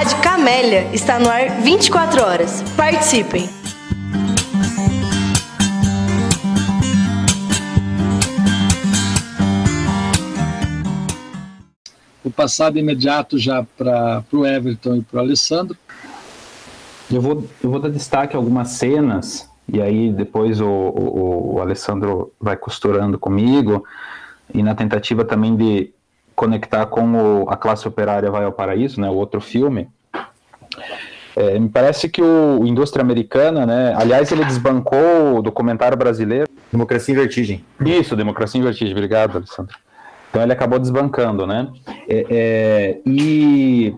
Rádio Camélia está no ar 24 horas. Participem! Vou passar de imediato já para o Everton e para o Alessandro. Eu vou, eu vou dar destaque a algumas cenas, e aí depois o, o, o Alessandro vai costurando comigo, e na tentativa também de conectar com o, A Classe Operária Vai ao Paraíso, né, o outro filme. É, me parece que o, o Indústria Americana, né, aliás, ele desbancou o documentário brasileiro. Democracia em Vertigem. Isso, Democracia em Vertigem, obrigado, Alessandro. Então ele acabou desbancando, né? É, é, e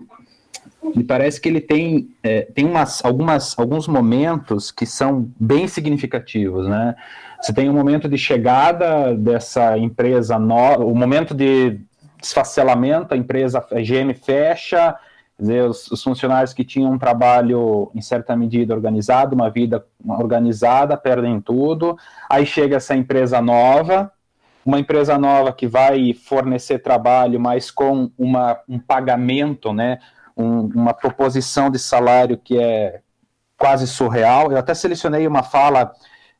me parece que ele tem, é, tem umas, algumas, alguns momentos que são bem significativos, né? Você tem o um momento de chegada dessa empresa nova, o momento de desfacelamento, a empresa a GM fecha, dizer, os, os, funcionários que tinham um trabalho em certa medida organizado, uma vida organizada, perdem tudo. Aí chega essa empresa nova, uma empresa nova que vai fornecer trabalho, mas com uma, um pagamento, né, um, uma proposição de salário que é quase surreal. Eu até selecionei uma fala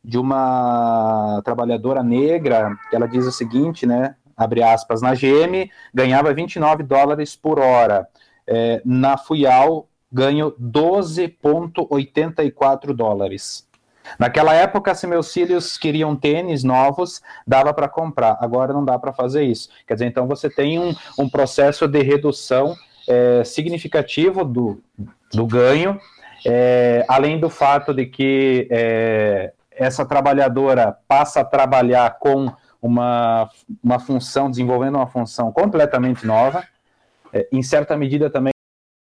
de uma trabalhadora negra, que ela diz o seguinte, né, abre aspas, na GM ganhava 29 dólares por hora, é, na Fuyal ganho 12,84 dólares. Naquela época, se meus filhos queriam tênis novos, dava para comprar. Agora não dá para fazer isso. Quer dizer, então você tem um, um processo de redução é, significativo do, do ganho, é, além do fato de que é, essa trabalhadora passa a trabalhar com uma, uma função, desenvolvendo uma função completamente nova, é, em certa medida também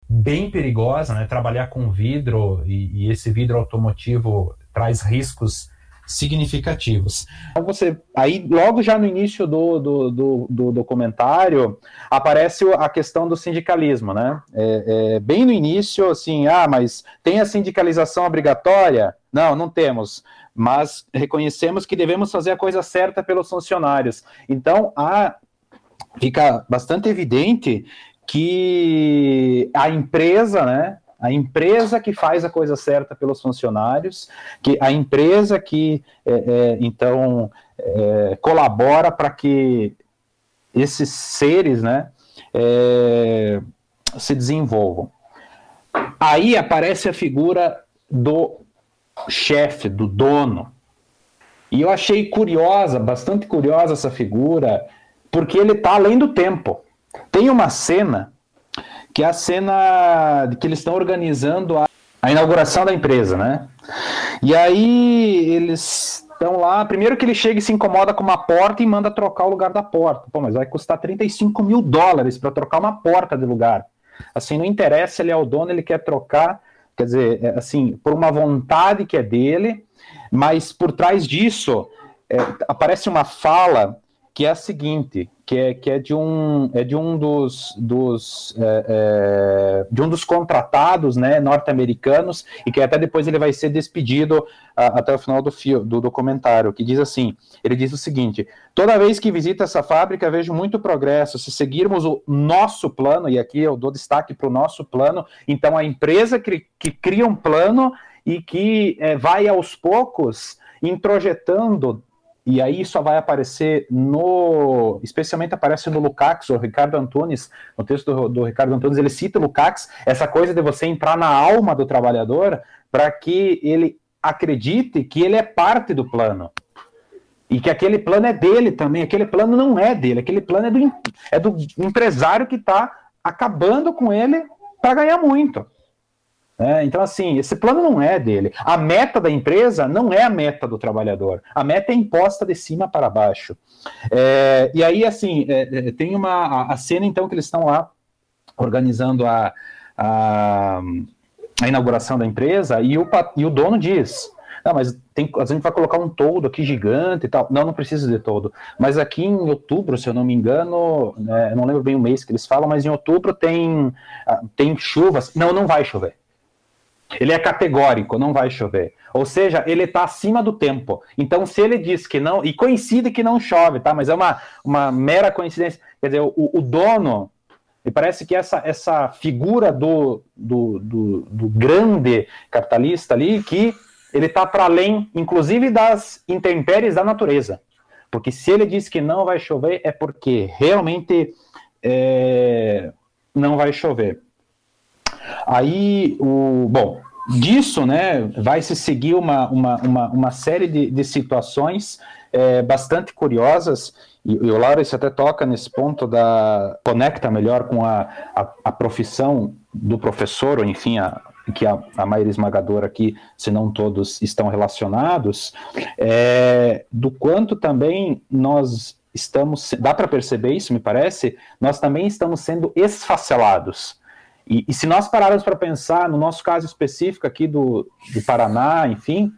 bem perigosa, né? Trabalhar com vidro e, e esse vidro automotivo traz riscos significativos. Então você, aí logo já no início do, do, do, do documentário aparece a questão do sindicalismo, né? É, é, bem no início, assim, ah, mas tem a sindicalização obrigatória? Não, não temos. Mas reconhecemos que devemos fazer a coisa certa pelos funcionários. Então, a, fica bastante evidente que a empresa, né, a empresa que faz a coisa certa pelos funcionários, que a empresa que é, é, então é, colabora para que esses seres, né, é, se desenvolvam. Aí aparece a figura do chefe, do dono. E eu achei curiosa, bastante curiosa essa figura, porque ele está além do tempo. Tem uma cena que é a cena que eles estão organizando a, a inauguração da empresa, né? E aí eles estão lá, primeiro que ele chega e se incomoda com uma porta e manda trocar o lugar da porta. Pô, mas vai custar 35 mil dólares para trocar uma porta de lugar. Assim, não interessa, ele é o dono, ele quer trocar, quer dizer, é, assim, por uma vontade que é dele, mas por trás disso é, aparece uma fala que é a seguinte, que é, que é de um é de um dos, dos é, é, de um dos contratados né, norte-americanos e que até depois ele vai ser despedido a, até o final do, fio, do documentário que diz assim ele diz o seguinte toda vez que visito essa fábrica vejo muito progresso. Se seguirmos o nosso plano e aqui eu dou destaque para o nosso plano então a empresa que, que cria um plano e que é, vai aos poucos introjetando e aí só vai aparecer no. Especialmente aparece no Lukács, o Ricardo Antunes, no texto do, do Ricardo Antunes, ele cita o Lukács, essa coisa de você entrar na alma do trabalhador para que ele acredite que ele é parte do plano. E que aquele plano é dele também. Aquele plano não é dele, aquele plano é do, é do empresário que está acabando com ele para ganhar muito. É, então, assim, esse plano não é dele. A meta da empresa não é a meta do trabalhador. A meta é imposta de cima para baixo. É, e aí, assim, é, é tem uma a, a, cena, então, que eles estão lá organizando a, a, a inauguração da empresa e o, e o dono diz. Não, mas tem, a gente vai colocar um todo aqui gigante e tal. Não, não precisa de todo. Mas aqui em outubro, se eu não me engano, né, não lembro bem o mês que eles falam, mas em outubro tem, ah, tem chuvas. Não, não vai chover. Ele é categórico, não vai chover. Ou seja, ele está acima do tempo. Então, se ele diz que não, e coincide que não chove, tá? Mas é uma, uma mera coincidência. Quer dizer, o, o dono Me parece que essa, essa figura do, do, do, do grande capitalista ali, que ele está para além, inclusive, das intempéries da natureza. Porque se ele diz que não vai chover, é porque realmente é, não vai chover. Aí, o, bom, disso, né, vai se seguir uma, uma, uma, uma série de, de situações é, bastante curiosas, e, e o Laurence até toca nesse ponto da. conecta melhor com a, a, a profissão do professor, ou enfim, a, que a, a maioria esmagadora aqui, se não todos, estão relacionados, é, do quanto também nós estamos, dá para perceber isso, me parece, nós também estamos sendo esfacelados. E, e se nós pararmos para pensar, no nosso caso específico aqui do, do Paraná, enfim,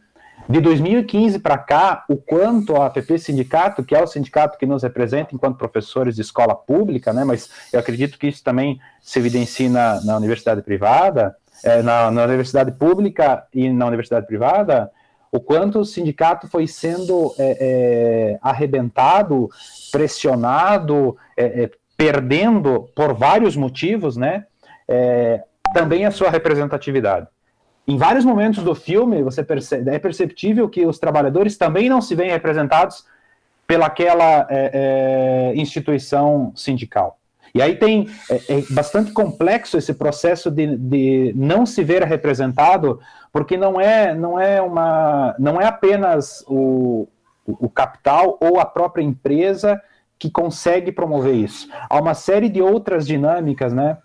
de 2015 para cá, o quanto a APP Sindicato, que é o sindicato que nos representa enquanto professores de escola pública, né, mas eu acredito que isso também se evidencia na, na universidade privada, é, na, na, universidade pública e na universidade privada, o quanto o sindicato foi sendo é, é, arrebentado, pressionado, é, perdendo por vários motivos, né, é, também a sua representatividade. Em vários momentos do filme, você percebe, é perceptível que os trabalhadores também não se veem representados pelaquela é, é, instituição sindical. E aí tem é, é, bastante complexo esse processo de, de não se ver representado, porque não é não é uma não é apenas o, o capital ou a própria empresa que consegue promover isso. Há uma série de outras dinâmicas, né?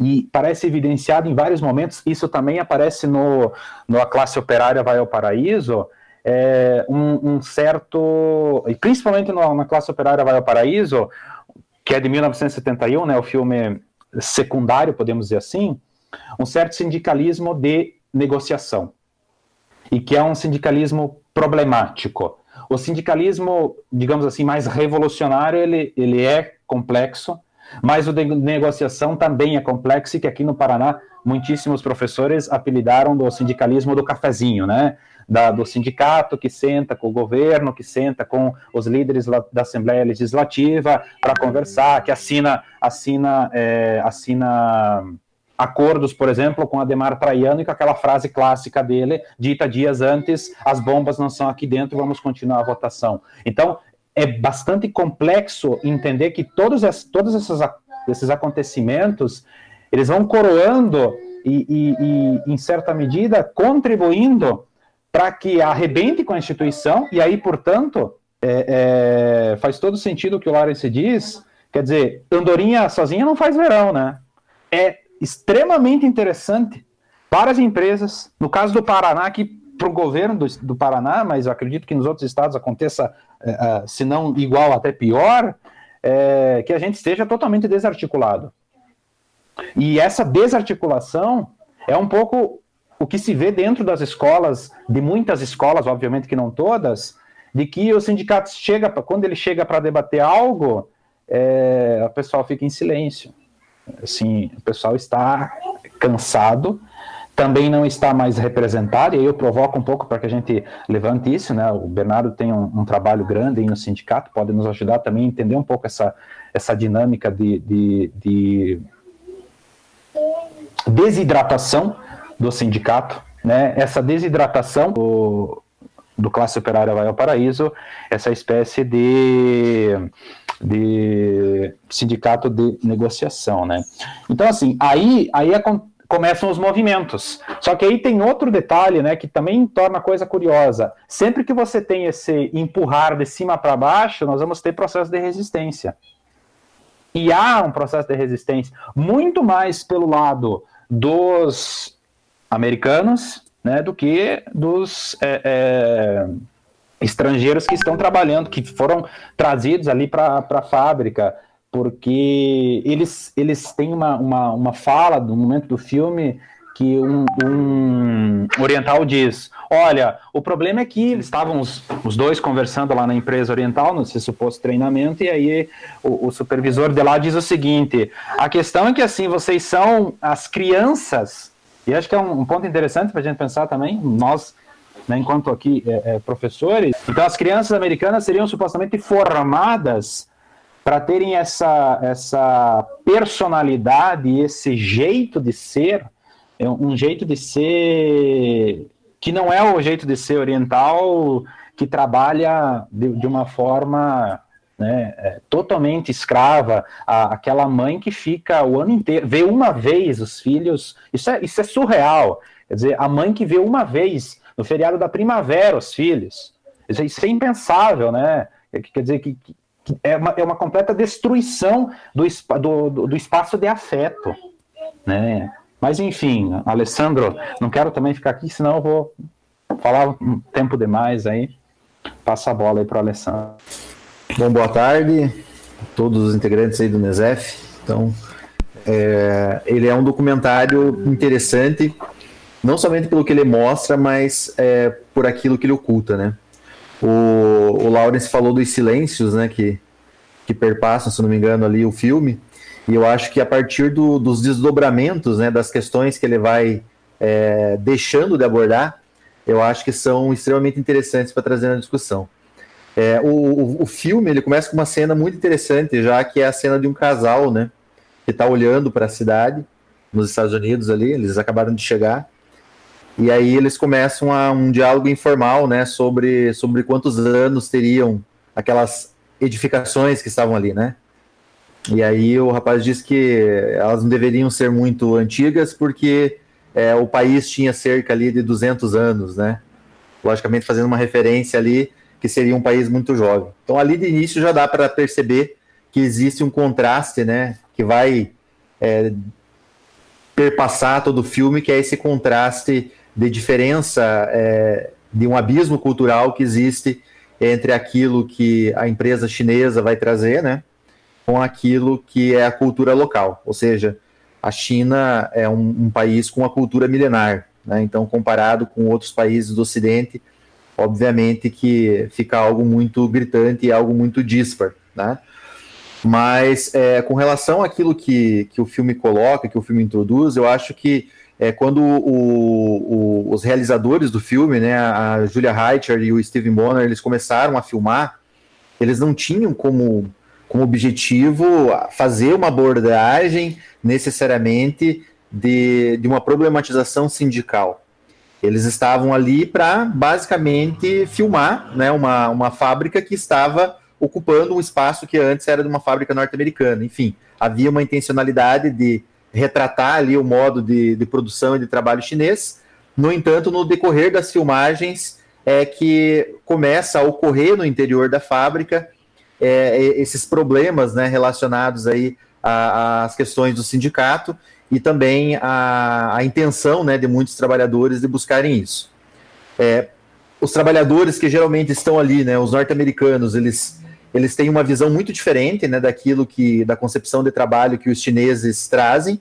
E parece evidenciado em vários momentos, isso também aparece no, no A Classe Operária Vai ao Paraíso, é, um, um, certo, e principalmente no, na Classe Operária Vai ao Paraíso, que é de 1971, né, o filme secundário, podemos dizer assim, um certo sindicalismo de negociação, e que é um sindicalismo problemático. O sindicalismo, digamos assim, mais revolucionário, ele, ele é complexo, mas o de negociação também é complexo e que aqui no Paraná muitíssimos professores apelidaram do sindicalismo do cafezinho, né? Da, do sindicato que senta com o governo, que senta com os líderes da Assembleia Legislativa para conversar, que assina, assina, é, assina acordos, por exemplo, com Ademar Traiano e com aquela frase clássica dele, dita dias antes, as bombas não são aqui dentro, vamos continuar a votação. Então, é bastante complexo entender que todos, esses, todos esses, esses acontecimentos eles vão coroando e, e, e em certa medida, contribuindo para que arrebente com a instituição, e aí, portanto, é, é, faz todo sentido o que o Lawrence diz, quer dizer, andorinha sozinha não faz verão, né? É extremamente interessante para as empresas, no caso do Paraná, que para o governo do, do, Paraná, mas eu acredito que nos outros estados aconteça, é, é, se não igual, até pior, é, que a gente esteja totalmente desarticulado. E essa desarticulação é um pouco o que se vê dentro das escolas, de muitas escolas, obviamente que não todas, de que o sindicato chega, quando ele chega para debater algo, é, o pessoal fica em silêncio. Assim, o pessoal está cansado também não está mais representado, e eu provoco um pouco para que a gente levante isso, né? O Bernardo tem um, um, trabalho grande aí no sindicato, pode nos ajudar também a entender um pouco essa, essa dinâmica de, de, de desidratação do sindicato, né? Essa desidratação do, do classe operária vai ao paraíso, essa espécie de de sindicato de negociação, né? Então assim, aí aí acontece começam os movimentos. Só que aí tem outro detalhe, né, que também torna a coisa curiosa. Sempre que você tem esse empurrar de cima para baixo, nós vamos ter processo de resistência. E há um processo de resistência muito mais pelo lado dos americanos, né, do que dos é, é, estrangeiros que estão trabalhando, que foram trazidos ali para a fábrica porque eles, eles têm uma, uma, uma fala no momento do filme que um, um, oriental diz: Olha, o problema é que eles estavam os, os dois conversando lá na empresa oriental, nesse suposto treinamento, e aí o, o, supervisor de lá diz o seguinte: a questão é que assim, vocês são as crianças, e acho que é um, um ponto interessante para a gente pensar também, nós. Né, enquanto aqui é, é, professores, então as crianças americanas seriam supostamente formadas para terem essa, essa personalidade, esse jeito de ser, é um jeito de ser que não é o jeito de ser oriental que trabalha de, de uma forma né, é, totalmente escrava, a, aquela mãe que fica o ano inteiro, vê uma vez os filhos, isso é, isso é surreal. Quer dizer, a mãe que vê uma vez no feriado da primavera os filhos, isso é impensável, né? Quer dizer que, que é, uma, é uma completa destruição do, do, do espaço de afeto, né? Mas enfim, Alessandro, não quero também ficar aqui, senão eu vou falar um tempo demais aí. Passa a bola aí para o Alessandro. Bom, boa tarde a todos os integrantes aí do NESEF. Então, é, ele é um documentário interessante, não somente pelo que ele mostra, mas é, por aquilo que ele oculta, né? O, o Lawrence falou dos silêncios, né, que, que perpassam, se não me engano, ali o filme, e eu acho que a partir do, dos desdobramentos, né, das questões que ele vai é, deixando de abordar, eu acho que são extremamente interessantes para trazer na discussão. É, o, o, filme ele começa com uma cena muito interessante, já que é a cena de um casal, né, que está olhando para a cidade nos Estados Unidos ali, eles acabaram de chegar, e aí eles começam a, um diálogo informal, né, sobre, sobre quantos anos teriam aquelas edificações que estavam ali, né? E aí o rapaz diz que elas não deveriam ser muito antigas porque é, o país tinha cerca ali de 200 anos, né? Logicamente fazendo uma referência ali que seria um país muito jovem. Então ali de início já dá para perceber que existe um contraste, né? Que vai é, perpassar todo o filme, que é esse contraste de diferença é, de um abismo cultural que existe entre aquilo que a empresa chinesa vai trazer, né? Com aquilo que é a cultura local. Ou seja, a China é um, um país com uma cultura milenar, né? Então, comparado com outros países do Ocidente, obviamente que fica algo muito gritante e algo muito dispar, né? Mas é, com relação àquilo que, que o filme coloca, que o filme introduz, eu acho que é, quando o, o, os realizadores do filme, né, a Julia Reicher e o Steven Bonner, eles começaram a filmar, eles não tinham como, como objetivo fazer uma abordagem necessariamente de, de uma problematização sindical. Eles estavam ali para basicamente filmar né, uma, uma fábrica que estava ocupando um espaço que antes era de uma fábrica norte-americana. Enfim, havia uma intencionalidade de retratar ali o modo de, de produção e de trabalho chinês. No entanto, no decorrer das filmagens, é que começa a ocorrer no interior da fábrica é, esses problemas né, relacionados aí às questões do sindicato e também a, a intenção né, de muitos trabalhadores de buscarem isso. É, os trabalhadores que geralmente estão ali, né, os norte-americanos, eles, eles têm uma visão muito diferente né, daquilo que, da concepção de trabalho que os chineses trazem.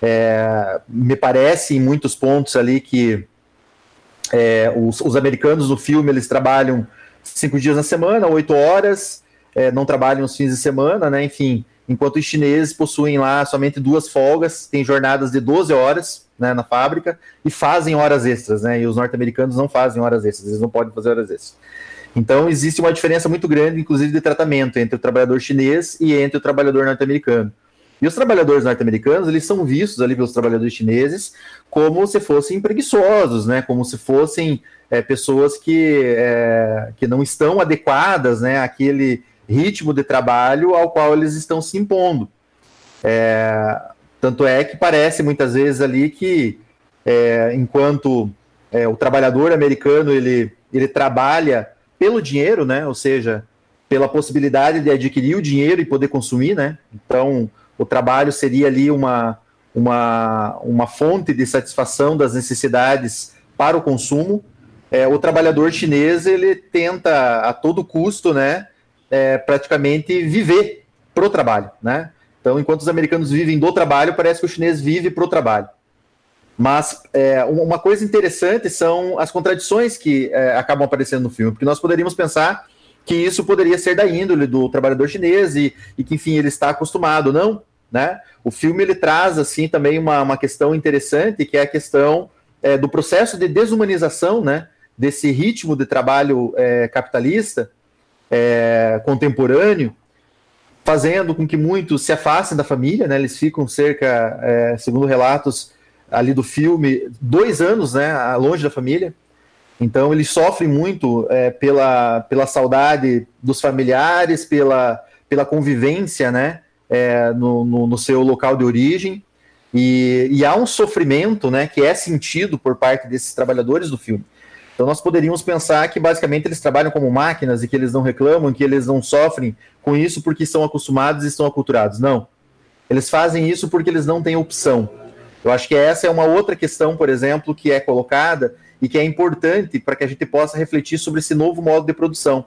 É, me parece em muitos pontos ali que é, os, os, americanos no filme eles trabalham cinco dias na semana, oito horas, é, não trabalham os fins de semana, né? Enfim, enquanto os chineses possuem lá somente duas folgas, têm jornadas de 12 horas né, na fábrica e fazem horas extras, né? E os norte-americanos não fazem horas extras, eles não podem fazer horas extras. Então existe uma diferença muito grande, inclusive, de tratamento entre o trabalhador chinês e entre o trabalhador norte-americano. E os trabalhadores norte-americanos, eles são vistos ali pelos trabalhadores chineses como se fossem preguiçosos, né? Como se fossem é, pessoas que, é, que não estão adequadas, né? Àquele ritmo de trabalho ao qual eles estão se impondo. É, tanto é que parece muitas vezes ali que enquanto o trabalhador americano ele, ele trabalha pelo dinheiro, né? Ou seja, pela possibilidade de adquirir o dinheiro e poder consumir, né? Então o trabalho seria ali uma, uma, uma fonte de satisfação das necessidades para o consumo. É, o trabalhador chinês ele tenta a todo custo, né? é, praticamente viver pro trabalho, né? Então, enquanto os americanos vivem do trabalho, parece que o chinês vive pro trabalho. Mas é, uma coisa interessante são as contradições que é, acabam aparecendo no filme, porque nós poderíamos pensar que isso poderia ser da índole do trabalhador chinês e, e que, enfim, ele está acostumado, não? Né? O filme ele traz assim também uma, uma questão interessante, que é a questão é, do processo de desumanização, né? Desse ritmo de trabalho é, capitalista, é, contemporâneo, fazendo com que muitos se afastem da família, né? Eles ficam cerca, é, segundo relatos ali do filme, dois anos, né, longe da família. Então eles sofrem muito é, pela, pela saudade dos familiares, pela, pela convivência, né, é, no, no, no, seu local de origem. E, e há um sofrimento, né, que é sentido por parte desses trabalhadores do filme. Então nós poderíamos pensar que basicamente eles trabalham como máquinas e que eles não reclamam, que eles não sofrem com isso porque estão acostumados e estão aculturados. Não. Eles fazem isso porque eles não têm opção. Eu acho que essa é uma outra questão, por exemplo, que é colocada e que é importante para que a gente possa refletir sobre esse novo modo de produção.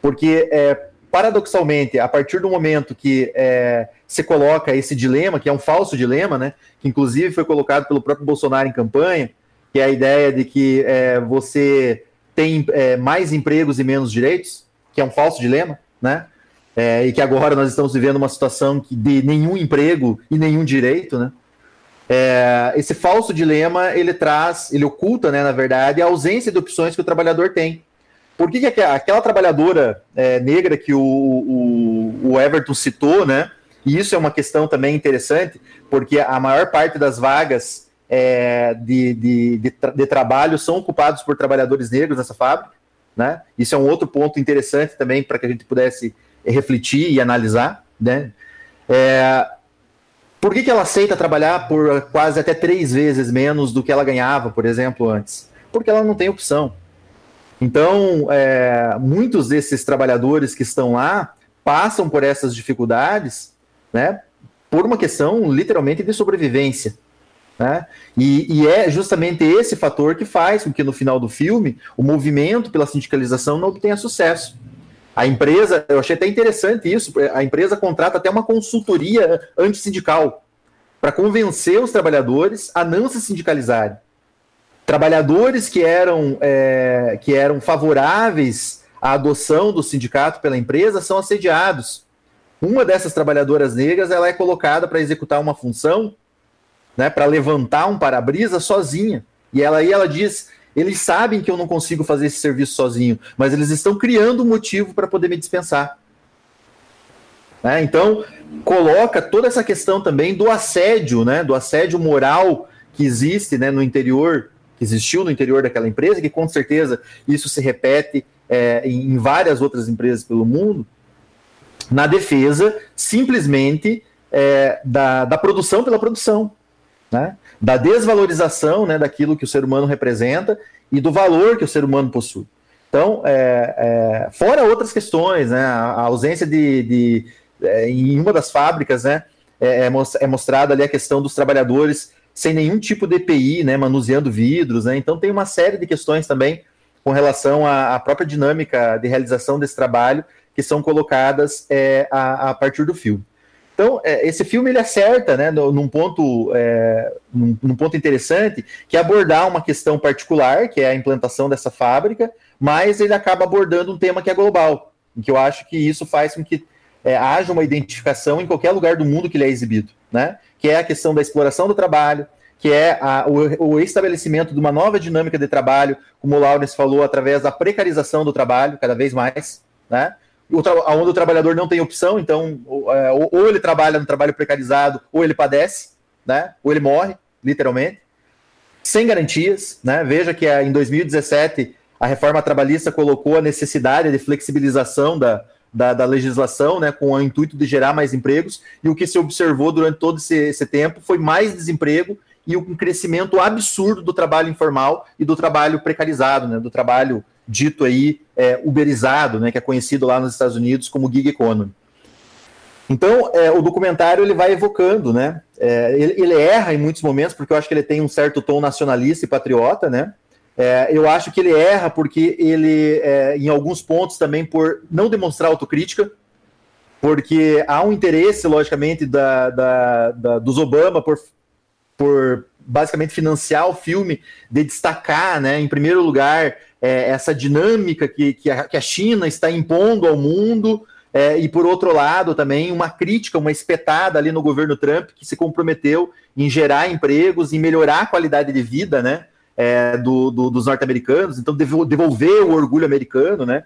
Porque, é, paradoxalmente, a partir do momento que é, se coloca esse dilema, que é um falso dilema, né, que inclusive foi colocado pelo próprio Bolsonaro em campanha, que é a ideia de que é, você tem é, mais empregos e menos direitos, que é um falso dilema, né? É, e que agora nós estamos vivendo uma situação de nenhum emprego e nenhum direito, né? É, esse falso dilema ele traz, ele oculta, né, na verdade, a ausência de opções que o trabalhador tem. Por que, que aquela, trabalhadora é, negra que o, o, o, Everton citou, né? E isso é uma questão também interessante, porque a maior parte das vagas é, de, de, de, de, trabalho são ocupados por trabalhadores negros nessa fábrica. Né? Isso é um outro ponto interessante também para que a gente pudesse refletir e analisar. Né? É, por que, que ela aceita trabalhar por quase até três vezes menos do que ela ganhava, por exemplo, antes? Porque ela não tem opção. Então, é, muitos desses trabalhadores que estão lá passam por essas dificuldades né, por uma questão literalmente de sobrevivência. Né? E, e, é justamente esse fator que faz com que no final do filme o movimento pela sindicalização não obtenha sucesso. A empresa, eu achei até interessante isso, a empresa contrata até uma consultoria antissindical para convencer os trabalhadores a não se sindicalizarem. Trabalhadores que eram, é, que eram favoráveis à adoção do sindicato pela empresa são assediados. Uma dessas trabalhadoras negras ela é colocada para executar uma função né, para levantar um para-brisa sozinha. E ela aí ela diz: eles sabem que eu não consigo fazer esse serviço sozinho, mas eles estão criando um motivo para poder me dispensar. Né? Então, coloca toda essa questão também do assédio, né, do assédio moral que existe né, no interior, que existiu no interior daquela empresa, que com certeza isso se repete é, em várias outras empresas pelo mundo, na defesa simplesmente é, da, da produção pela produção né? Da desvalorização né, daquilo que o ser humano representa e do valor que o ser humano possui. Então, é, é, fora outras questões, né, a ausência de, de é, em uma das fábricas, né, é, é, é mostrada ali a questão dos trabalhadores sem nenhum tipo de EPI, né, manuseando vidros, né, então tem uma série de questões também com relação à, à própria dinâmica de realização desse trabalho que são colocadas é, a, a partir do filme. Então, é, esse filme ele acerta, né, num ponto, é, num, num, ponto interessante, que é abordar uma questão particular, que é a implantação dessa fábrica, mas ele acaba abordando um tema que é global, que eu acho que isso faz com que é, haja uma identificação em qualquer lugar do mundo que ele é exibido, né, que é a questão da exploração do trabalho, que é a, o, o, estabelecimento de uma nova dinâmica de trabalho, como o Lawrence falou, através da precarização do trabalho, cada vez mais, né, onde o trabalhador não tem opção, então é, ou, ele trabalha no trabalho precarizado, ou ele padece, né? Ou ele morre, literalmente, sem garantias, né? Veja que em 2017 a reforma trabalhista colocou a necessidade de flexibilização da, da, da, legislação, né, com o intuito de gerar mais empregos, e o que se observou durante todo esse, esse tempo foi mais desemprego e um crescimento absurdo do trabalho informal e do trabalho precarizado, né, do trabalho dito aí é, uberizado, né, que é conhecido lá nos Estados Unidos como gig economy. Então, é, o documentário ele vai evocando, né? É, ele, ele, erra em muitos momentos, porque eu acho que ele tem um certo tom nacionalista e patriota, né? É, eu acho que ele erra porque ele, é, em alguns pontos, também por não demonstrar autocrítica, porque há um interesse, logicamente, da, da, da, dos Obama por, por basicamente financiar o filme, de destacar, né, em primeiro lugar, é, essa dinâmica que, que a, que, a, China está impondo ao mundo, é, e por outro lado também uma crítica, uma espetada ali no governo Trump, que se comprometeu em gerar empregos, em melhorar a qualidade de vida, né, é, do, do, dos norte-americanos, então devolver o orgulho americano, né,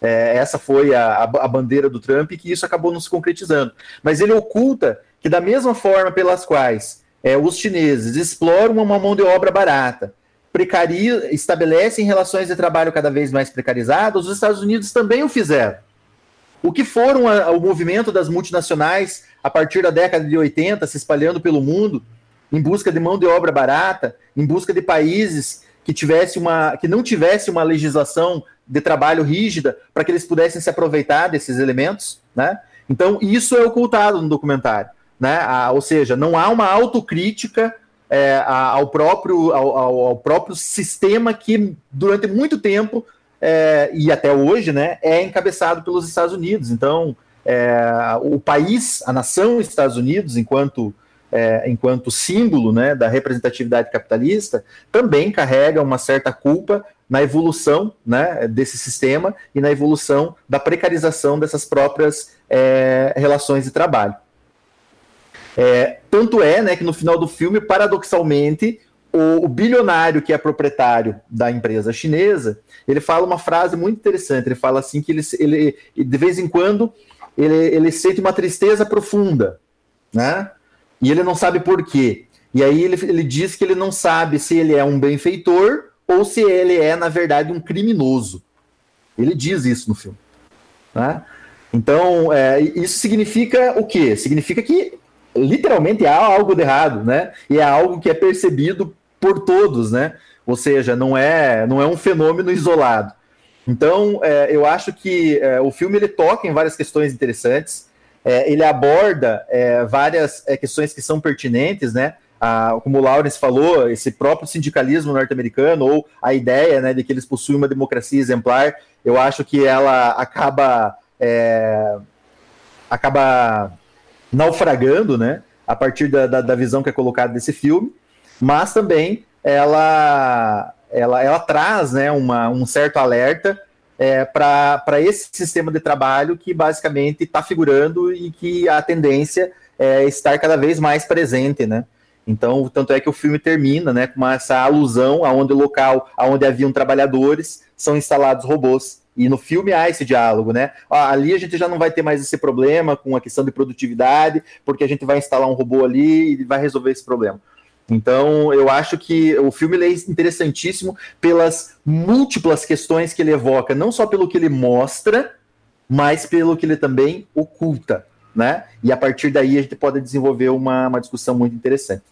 É, essa foi a, a, bandeira do Trump e que isso acabou não se concretizando. Mas ele oculta que, da mesma forma pelas quais é, os chineses exploram uma mão de obra barata, precaria, estabelecem relações de trabalho cada vez mais precarizadas, os Estados Unidos também o fizeram. O que foram a, o movimento das multinacionais a partir da década de 80, se espalhando pelo mundo, em busca de mão de obra barata, em busca de países que tivesse uma que não tivesse uma legislação de trabalho rígida para que eles pudessem se aproveitar desses elementos, né? Então isso é ocultado no documentário, né? Ah, ou seja, não há uma autocrítica é, ao próprio ao, ao, próprio sistema que durante muito tempo é, e até hoje, né, é encabeçado pelos Estados Unidos. Então, é, o país, a nação Estados Unidos, enquanto é, enquanto símbolo né, da representatividade capitalista, também carrega uma certa culpa na evolução né, desse sistema e na evolução da precarização dessas próprias é, relações de trabalho. É, tanto é né, que no final do filme, paradoxalmente, o, o, bilionário que é proprietário da empresa chinesa, ele fala uma frase muito interessante. Ele fala assim que ele, ele de vez em quando ele, ele sente uma tristeza profunda, né? E ele não sabe por quê. E aí ele, ele diz que ele não sabe se ele é um benfeitor ou se ele é, na verdade, um criminoso. Ele diz isso no filme. Né? Então, é, isso significa o quê? Significa que literalmente há algo de errado, né? E é algo que é percebido por todos, né? Ou seja, não é, não é um fenômeno isolado. Então, é, eu acho que é, o filme ele toca em várias questões interessantes. É, ele aborda é, várias é, questões que são pertinentes, né? Como o Lawrence falou, esse próprio sindicalismo norte-americano ou a ideia né, de que eles possuem uma democracia exemplar, eu acho que ela acaba é, acaba naufragando, né? A partir da, da, da visão que é colocada desse filme, mas também ela ela, ela traz né, uma, um certo alerta é, para esse sistema de trabalho que basicamente está figurando e que a tendência é estar cada vez mais presente, né? Então, tanto é que o filme termina, né, com essa alusão aonde o local, aonde haviam trabalhadores, são instalados robôs. E no filme há esse diálogo, né? Ali a gente já não vai ter mais esse problema com a questão de produtividade, porque a gente vai instalar um robô ali e vai resolver esse problema. Então, eu acho que o filme é interessantíssimo pelas múltiplas questões que ele evoca, não só pelo que ele mostra, mas pelo que ele também oculta, né? E a partir daí a gente pode desenvolver uma, uma discussão muito interessante.